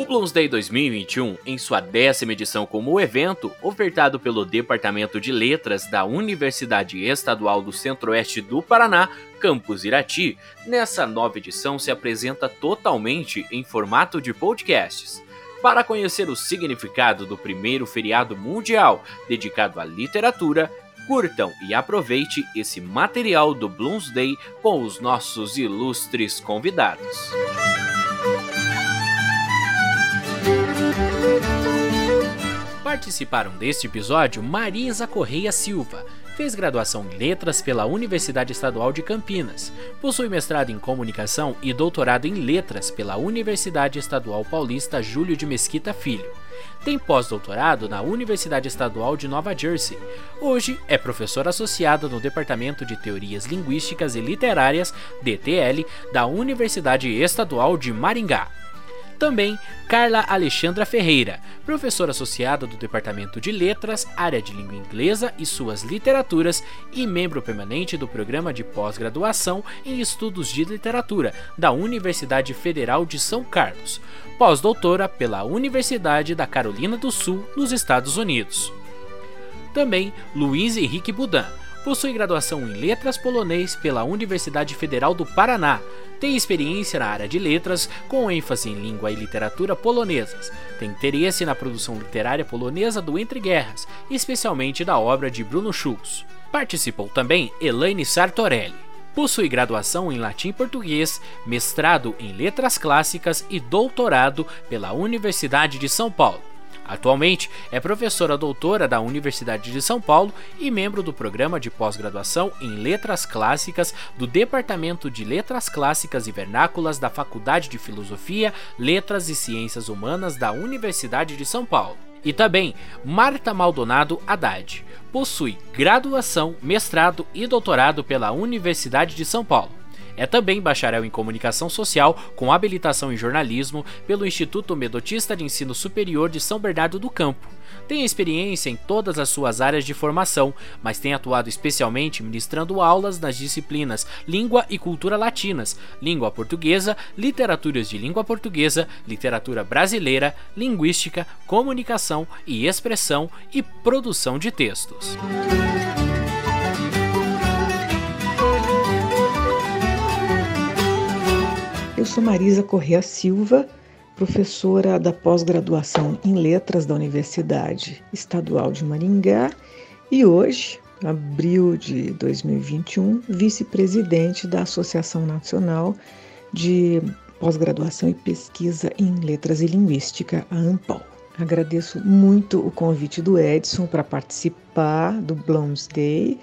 O Bloomsday 2021, em sua décima edição como evento, ofertado pelo Departamento de Letras da Universidade Estadual do Centro-Oeste do Paraná, Campus Irati, nessa nova edição se apresenta totalmente em formato de podcasts. Para conhecer o significado do primeiro feriado mundial dedicado à literatura, curtam e aproveite esse material do Bloomsday com os nossos ilustres convidados. Participaram deste episódio Marisa Correia Silva, fez graduação em Letras pela Universidade Estadual de Campinas, possui mestrado em Comunicação e doutorado em Letras pela Universidade Estadual Paulista Júlio de Mesquita Filho. Tem pós-doutorado na Universidade Estadual de Nova Jersey. Hoje é professora associada no Departamento de Teorias Linguísticas e Literárias, DTL, da Universidade Estadual de Maringá. Também Carla Alexandra Ferreira, professora associada do Departamento de Letras, área de língua inglesa e suas literaturas e membro permanente do programa de pós-graduação em estudos de literatura da Universidade Federal de São Carlos, pós-doutora pela Universidade da Carolina do Sul, nos Estados Unidos. Também Luiz Henrique Budan, possui graduação em Letras Polonês pela Universidade Federal do Paraná. Tem experiência na área de letras, com ênfase em língua e literatura polonesas. Tem interesse na produção literária polonesa do Entre Guerras, especialmente da obra de Bruno Schulz. Participou também Elaine Sartorelli. Possui graduação em latim e português, mestrado em letras clássicas e doutorado pela Universidade de São Paulo. Atualmente é professora doutora da Universidade de São Paulo e membro do programa de pós-graduação em Letras Clássicas do Departamento de Letras Clássicas e Vernáculas da Faculdade de Filosofia, Letras e Ciências Humanas da Universidade de São Paulo. E também Marta Maldonado Haddad. Possui graduação, mestrado e doutorado pela Universidade de São Paulo. É também bacharel em Comunicação Social, com habilitação em Jornalismo pelo Instituto Medotista de Ensino Superior de São Bernardo do Campo. Tem experiência em todas as suas áreas de formação, mas tem atuado especialmente ministrando aulas nas disciplinas Língua e Cultura Latinas, Língua Portuguesa, Literaturas de Língua Portuguesa, Literatura Brasileira, Linguística, Comunicação e Expressão e Produção de Textos. Eu sou Marisa Correa Silva, professora da pós-graduação em Letras da Universidade Estadual de Maringá e hoje, abril de 2021, vice-presidente da Associação Nacional de Pós-Graduação e Pesquisa em Letras e Linguística, a ANPOL. Agradeço muito o convite do Edson para participar do Bloomsday.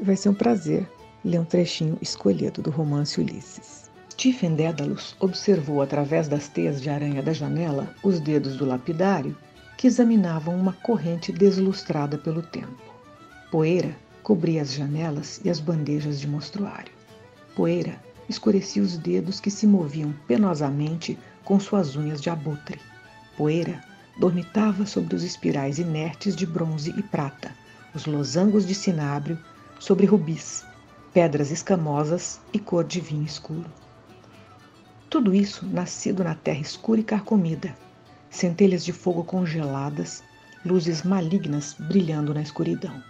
Vai ser um prazer ler um trechinho escolhido do romance Ulisses. Stephen Dédalus observou através das teias de aranha da janela os dedos do lapidário que examinavam uma corrente deslustrada pelo tempo. Poeira cobria as janelas e as bandejas de mostruário. Poeira escurecia os dedos que se moviam penosamente com suas unhas de abutre. Poeira dormitava sobre os espirais inertes de bronze e prata, os losangos de cinábrio sobre rubis, pedras escamosas e cor de vinho escuro. Tudo isso nascido na terra escura e carcomida, centelhas de fogo congeladas, luzes malignas brilhando na escuridão,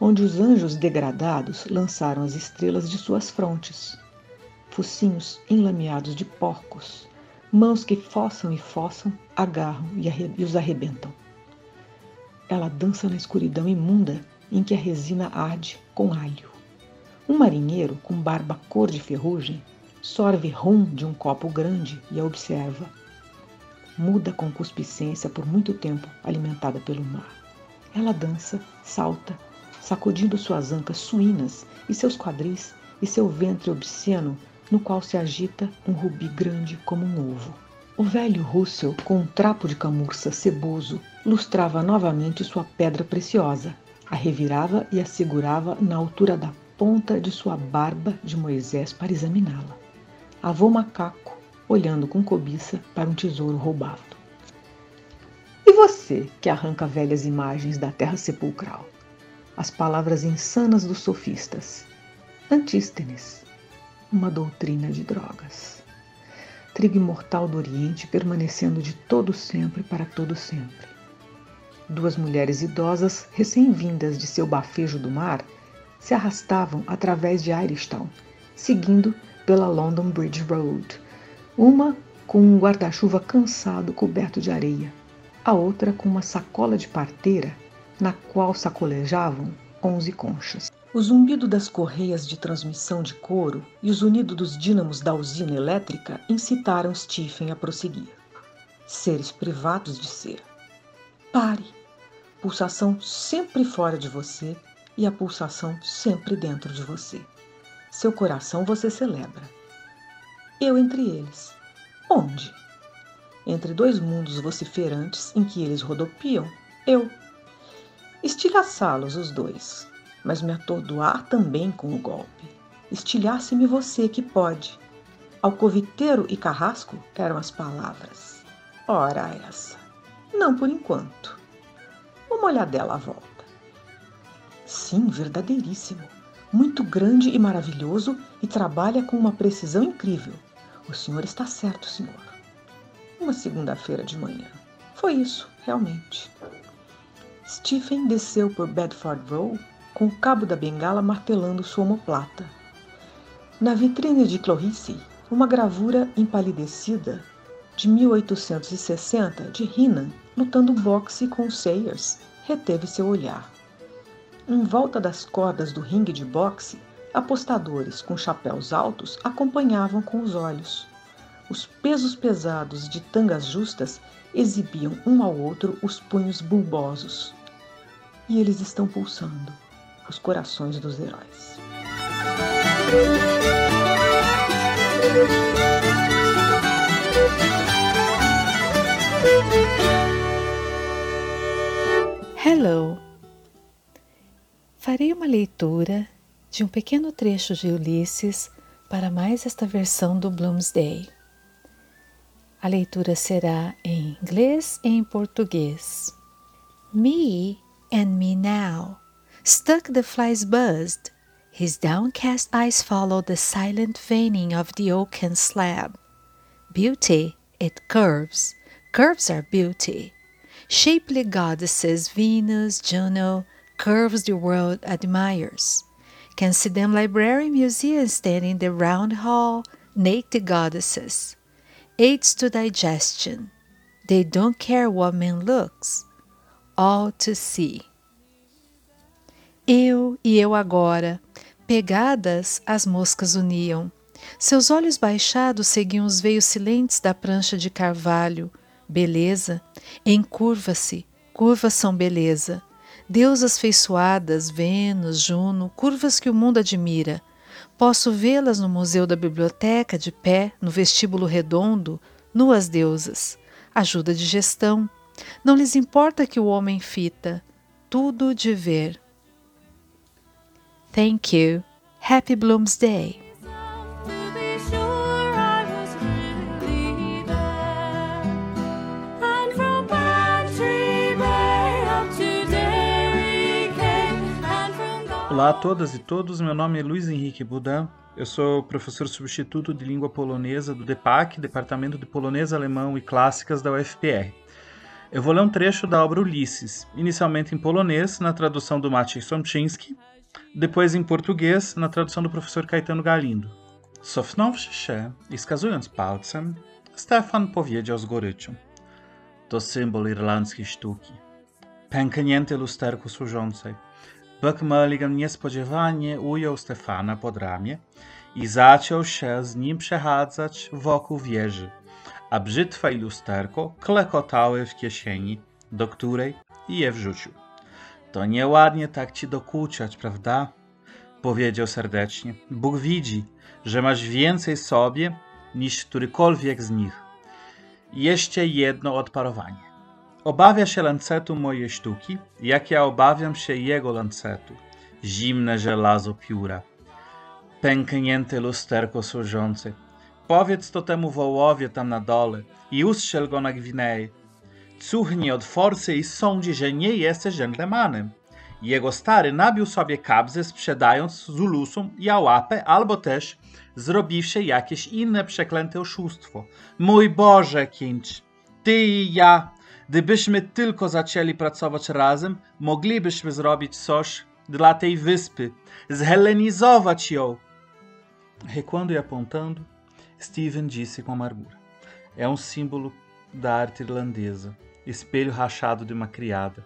onde os anjos degradados lançaram as estrelas de suas frontes, focinhos enlameados de porcos, mãos que fossam e fossam, agarram e, os arrebentam. Ela dança na escuridão imunda em que a resina arde com alho. Um marinheiro com barba cor de ferrugem sorve rum de um copo grande e a observa. Muda com cuspicência por muito tempo, alimentada pelo mar. Ela dança, salta, sacudindo suas ancas suínas e seus quadris e seu ventre obsceno, no qual se agita um rubi grande como um ovo. O velho Russell, com um trapo de camurça ceboso, lustrava novamente sua pedra preciosa, a revirava e a segurava na altura da ponta de sua barba de Moisés para examiná-la avô macaco olhando com cobiça para um tesouro roubado. E você que arranca velhas imagens da terra sepulcral? As palavras insanas dos sofistas. Antístenes, uma doutrina de drogas. trigo imortal do Oriente permanecendo de todo sempre para todo sempre. Duas mulheres idosas, recém-vindas de seu bafejo do mar, se arrastavam através de Irishtown, seguindo pela London Bridge Road. Uma com um guarda-chuva cansado coberto de areia, a outra com uma sacola de parteira na qual sacolejavam onze conchas. O zumbido das correias de transmissão de couro e os unidos dos dínamos da usina elétrica incitaram Stephen a prosseguir. Seres privados de ser. Pare! Pulsação sempre fora de você e a pulsação sempre dentro de você. Seu coração você celebra. Eu entre eles. Onde? Entre dois mundos vociferantes em que eles rodopiam, eu. Estilhaçá-los os dois, mas me atordoar também com o golpe. Estilhasse-me você que pode. Alcoviteiro e carrasco eram as palavras. Ora essa. Não por enquanto. Uma olhadela à volta. Sim, verdadeiríssimo. Muito grande e maravilhoso e trabalha com uma precisão incrível. O senhor está certo, senhor. Uma segunda-feira de manhã. Foi isso, realmente. Stephen desceu por Bedford Row com o cabo da bengala martelando sua omoplata. Na vitrine de Clorisy, uma gravura empalidecida de 1860 de Heenan lutando boxe com Sayers reteve seu olhar. Em volta das cordas do ringue de boxe, apostadores com chapéus altos acompanhavam com os olhos. Os pesos pesados de tangas justas exibiam um ao outro os punhos bulbosos. E eles estão pulsando os corações dos heróis. Hello! Farei uma leitura de um pequeno trecho de Ulisses para mais esta versão do Bloomsday. A leitura será em inglês e em português. Me and me now. Stuck the fly's buzzed. His downcast eyes followed the silent veining of the oaken slab. Beauty, it curves. Curves are beauty. Shapely goddesses, Venus, Juno, curves the world admires. Can see them library museum standing in the round hall, naked goddesses. Aids to digestion. They don't care what man looks. All to see. Eu e eu agora, pegadas, as moscas uniam. Seus olhos baixados seguiam os veios silentes da prancha de carvalho. Beleza, encurva-se, curvas são beleza. Deusas feiçoadas, Vênus, Juno, curvas que o mundo admira. Posso vê-las no museu da biblioteca, de pé, no vestíbulo redondo, nuas deusas. Ajuda de gestão. Não lhes importa que o homem fita, tudo de ver. Thank you. Happy Bloomsday. Olá a todas e todos, meu nome é Luiz Henrique Budan, eu sou professor substituto de língua polonesa do DEPAC, Departamento de Polonês, Alemão e Clássicas da UFPR. Eu vou ler um trecho da obra Ulisses, inicialmente em polonês, na tradução do Maciej Somczyński, depois em português, na tradução do professor Caetano Galindo. Cofnąwszy się i wskazując palcem, Stefan powiedział z goryczą. To symbol irlandzkiej sztuki. Pęknięte lusterku służącej. Buck Mulligan niespodziewanie ujął Stefana pod ramię i zaczął się z nim przechadzać wokół wieży, a brzytwa i lusterko klekotały w kieszeni, do której je wrzucił. To nieładnie tak ci dokuczać, prawda? Powiedział serdecznie. Bóg widzi, że masz więcej sobie niż którykolwiek z nich. Jeszcze jedno odparowanie. Obawia się lancetu mojej sztuki, jak ja obawiam się jego lancetu. Zimne żelazo pióra. Pęknięte lusterko służące. Powiedz to temu wołowie tam na dole i ustrzel go na Gwinei cuchnie od forcy i sądzi, że nie jesteś gentlemanem. Jego stary nabił sobie kabzę sprzedając Zulusom i Ałapę albo też zrobiwszy jakieś inne przeklęte oszustwo. Mój Boże, Kincz, ty i ja, gdybyśmy tylko zaczęli pracować razem, moglibyśmy zrobić coś dla tej wyspy, zhelenizować ją. Recuando e apontando, Steven disse com amargura. É um símbolo da arte irlandesa, espelho rachado de uma criada.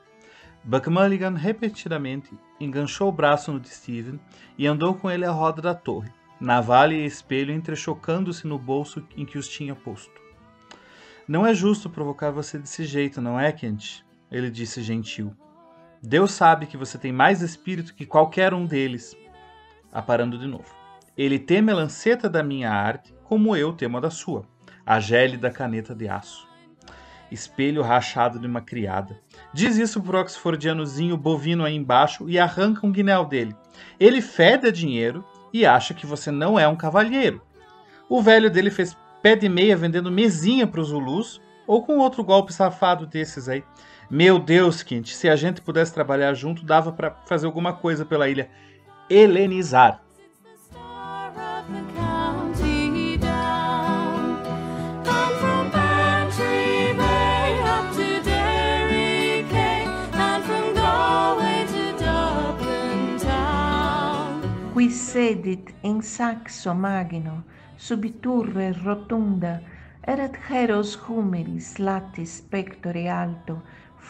Buck Mulligan repetidamente enganchou o braço no de Steven e andou com ele à roda da torre, navalha e espelho entrechocando-se no bolso em que os tinha posto. Não é justo provocar você desse jeito, não é, Kent? Ele disse gentil. Deus sabe que você tem mais espírito que qualquer um deles. Aparando de novo. Ele teme a lanceta da minha arte, como eu temo a da sua, a gélida caneta de aço. Espelho rachado de uma criada. Diz isso pro oxfordianozinho bovino aí embaixo e arranca um guinel dele. Ele fede a dinheiro e acha que você não é um cavalheiro. O velho dele fez pé de meia vendendo mesinha para os Zulus ou com outro golpe safado desses aí. Meu Deus, Quinte, se a gente pudesse trabalhar junto, dava para fazer alguma coisa pela ilha. Helenizar. qui sedit in saxo magino, subiturre rotunda, erat heros humilis latis pectore alto,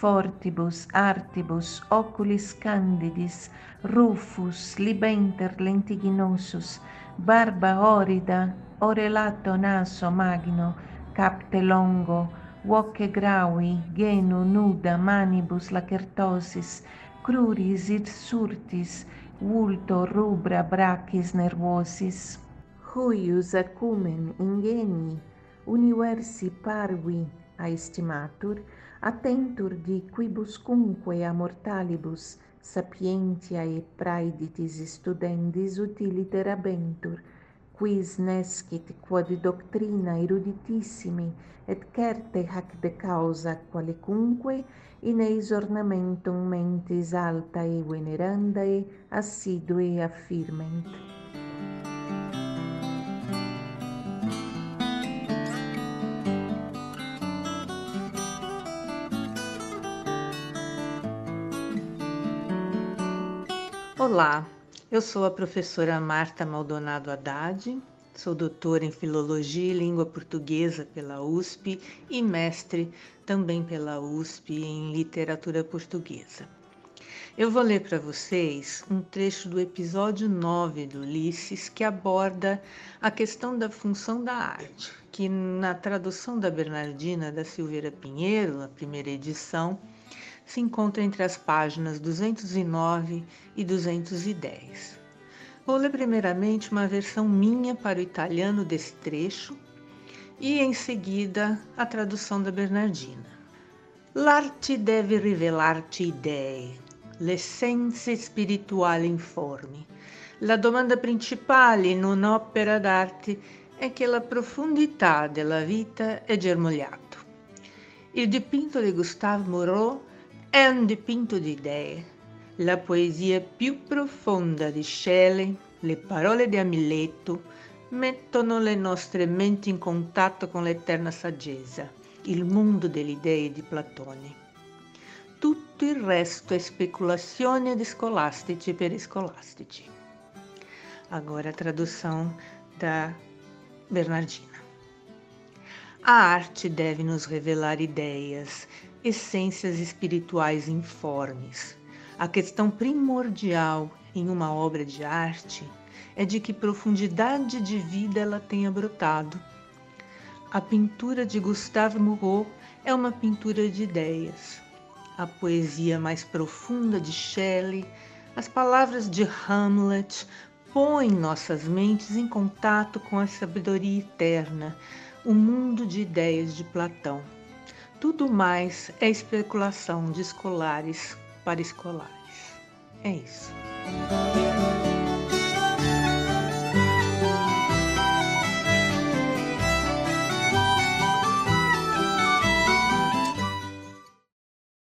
fortibus artibus oculis candidis, rufus libenter lentiginosus, barba orida, orelato naso magno, capte longo, voce graui, genu nuda manibus lacertosis, cruris irsurtis, vulto rubra bracis nervosis huius acumen ingenii universi parvi aestimatur, attentur di quibuscunque a mortalibus sapientiae praeditis studendis utiliter abentur, quis nescit quod doctrina eruditissimi et certe hac de causa qualicunque in eis ornamentum mentis altae venerandae assidue affirment. Olá, eu sou a professora Marta Maldonado Haddad, sou doutora em Filologia e Língua Portuguesa pela USP e mestre também pela USP em Literatura Portuguesa. Eu vou ler para vocês um trecho do episódio 9 do Ulisses que aborda a questão da função da arte, que na tradução da Bernardina da Silveira Pinheiro, a primeira edição, se encontra entre as páginas 209 e 210. Vou ler primeiramente uma versão minha para o italiano desse trecho e em seguida a tradução da Bernardina. L'arte deve rivelarti idee, l'essenza spirituale informi. La domanda principale in un'opera d'arte è che la profondità della vita è germogliato. Il dipinto di Gustave Moreau è un dipinto di idee. La poesia più profonda di Shelley, le parole di Amiletto, mettono le nostre menti in contatto con l'eterna saggezza, il mondo delle idee di Platone. Tutto il resto è speculazione di scolastici per scolastici. Agora a tradução da Bernardina. A arte deve nos revelar ideias, essências espirituais informes. A questão primordial em uma obra de arte é de que profundidade de vida ela tenha brotado. A pintura de Gustave Moreau é uma pintura de ideias. A poesia mais profunda de Shelley, as palavras de Hamlet põem nossas mentes em contato com a sabedoria eterna, o mundo de ideias de Platão. Tudo mais é especulação de escolares para escolares. É isso.